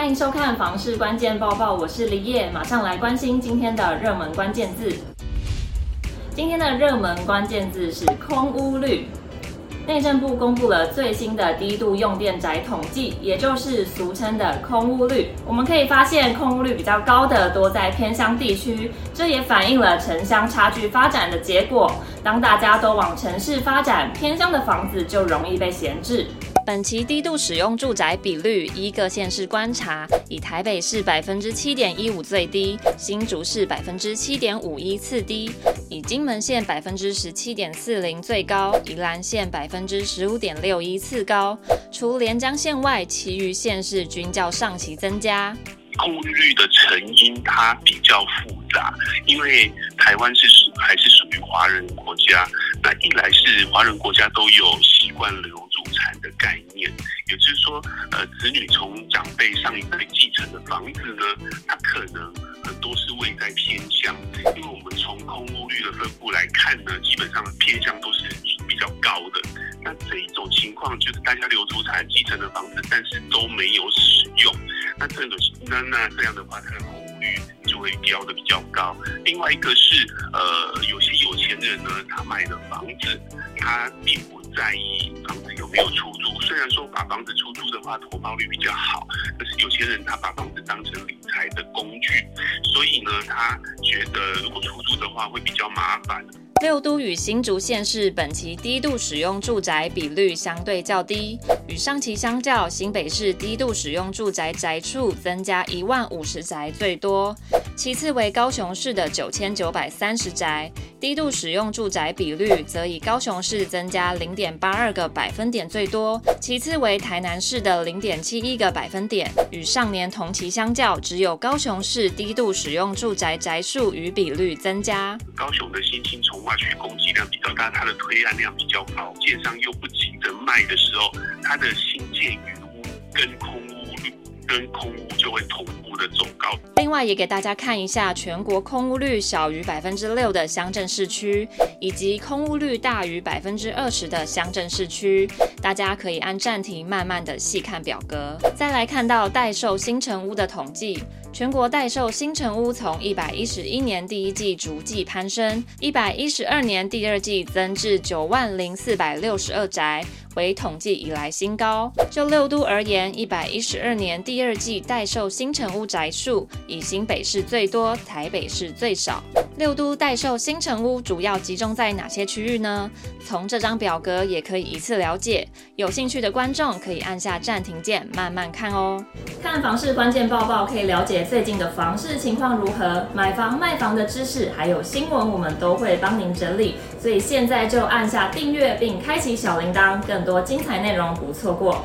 欢迎收看房市关键报报，我是李叶，马上来关心今天的热门关键字。今天的热门关键字是空屋率。内政部公布了最新的低度用电宅统计，也就是俗称的空屋率。我们可以发现，空屋率比较高的多在偏乡地区，这也反映了城乡差距发展的结果。当大家都往城市发展，偏乡的房子就容易被闲置。本期低度使用住宅比率依各县市观察，以台北市百分之七点一五最低，新竹市百分之七点五一次低，以金门县百分之十七点四零最高，宜兰县百分之十五点六一次高。除连江县外，其余县市均较上期增加。空屋率的成因它比较复杂，因为台湾是属还是属于华人国家，那一来是华人国家都有习惯留住概念，也就是说，呃，子女从长辈上一辈继承的房子呢，它可能很多是位在偏乡，因为我们从空屋率的分布来看呢，基本上偏乡都是比较高的。那这一种情况就是大家留出产继承的房子，但是都没有使用。那这种那那这样的话，它的空屋率就会标的比较高。另外一个是，呃，有些有钱人呢，他买的房子，他并不在意房子有没有出租。虽然说把房子出租的话，投保率比较好，可是有些人他把房子当成理财的工具，所以呢，他觉得如果出租的话会比较麻烦。六都与新竹县市本期低度使用住宅比率相对较低，与上期相较，新北市低度使用住宅宅数增加一万五十宅最多，其次为高雄市的九千九百三十宅，低度使用住宅比率则以高雄市增加零点八二个百分点最多，其次为台南市的零点七一个百分点，与上年同期相较，只有高雄市低度使用住宅宅数与比率增加。高雄的新兴从外区供给量比较大，它的推案量比较高，建商又不急着卖的时候，它的新建余屋跟空跟空屋就会同步的走高。另外，也给大家看一下全国空屋率小于百分之六的乡镇市区，以及空屋率大于百分之二十的乡镇市区。大家可以按暂停，慢慢的细看表格。再来看到待售新成屋的统计。全国待售新成屋从一百一十一年第一季逐季攀升，一百一十二年第二季增至九万零四百六十二宅，为统计以来新高。就六都而言，一百一十二年第二季待售新城屋宅数以新北市最多，台北市最少。六都待售新城屋主要集中在哪些区域呢？从这张表格也可以一次了解。有兴趣的观众可以按下暂停键，慢慢看哦。看房市关键报报可以了解最近的房市情况如何，买房卖房的知识还有新闻，我们都会帮您整理。所以现在就按下订阅并开启小铃铛，更多精彩内容不错过。